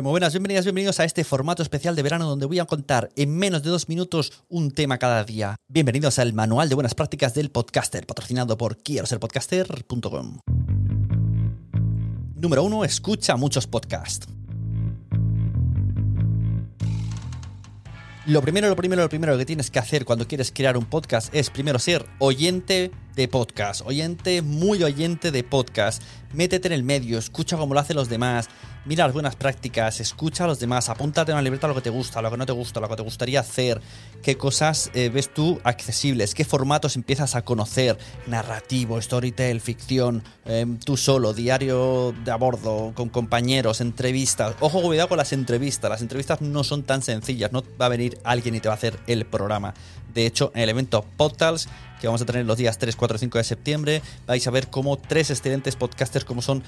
Muy buenas, bienvenidas, bienvenidos a este formato especial de verano donde voy a contar en menos de dos minutos un tema cada día. Bienvenidos al Manual de Buenas Prácticas del Podcaster, patrocinado por quiero ser podcaster.com. Número 1. Escucha muchos podcasts. Lo primero, lo primero, lo primero que tienes que hacer cuando quieres crear un podcast es primero ser oyente de podcast, oyente, muy oyente de podcast. Métete en el medio, escucha cómo lo hacen los demás, mira las buenas prácticas, escucha a los demás, apúntate en una libreta lo que te gusta, lo que no te gusta, lo que te gustaría hacer, qué cosas eh, ves tú accesibles, qué formatos empiezas a conocer, narrativo, storytell, ficción, eh, tú solo, diario de a bordo, con compañeros, entrevistas. Ojo, cuidado con las entrevistas, las entrevistas no son tan sencillas, no va a venir alguien y te va a hacer el programa. De hecho, en el evento que vamos a tener los días 3, 4 y 5 de septiembre, vais a ver cómo tres excelentes podcasters como son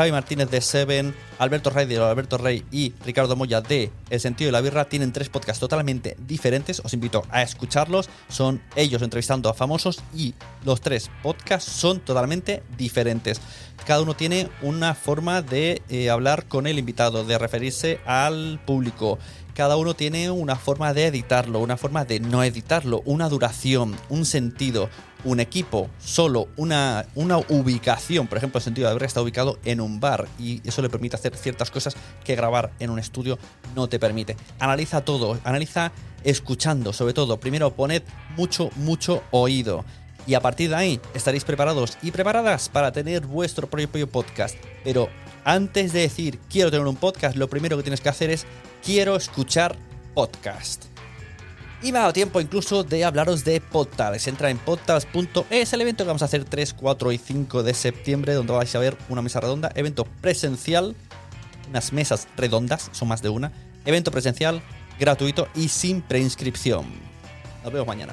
Xavi Martínez de Seven, Alberto Rey de Alberto Rey y Ricardo Moya de El Sentido de la Birra tienen tres podcasts totalmente diferentes. Os invito a escucharlos. Son ellos entrevistando a famosos y los tres podcasts son totalmente diferentes. Cada uno tiene una forma de eh, hablar con el invitado, de referirse al público. Cada uno tiene una forma de editarlo, una forma de no editarlo, una duración, un sentido, un equipo, solo una, una ubicación. Por ejemplo, el sentido de haber está ubicado en un bar y eso le permite hacer ciertas cosas que grabar en un estudio no te permite. Analiza todo, analiza escuchando, sobre todo. Primero, poned mucho, mucho oído. Y a partir de ahí estaréis preparados y preparadas para tener vuestro propio podcast. Pero antes de decir quiero tener un podcast, lo primero que tienes que hacer es quiero escuchar podcast. Y me ha dado tiempo incluso de hablaros de Podtals. Entra en podtals.es, el evento que vamos a hacer 3, 4 y 5 de septiembre, donde vais a ver una mesa redonda, evento presencial, unas mesas redondas, son más de una, evento presencial, gratuito y sin preinscripción. Nos vemos mañana.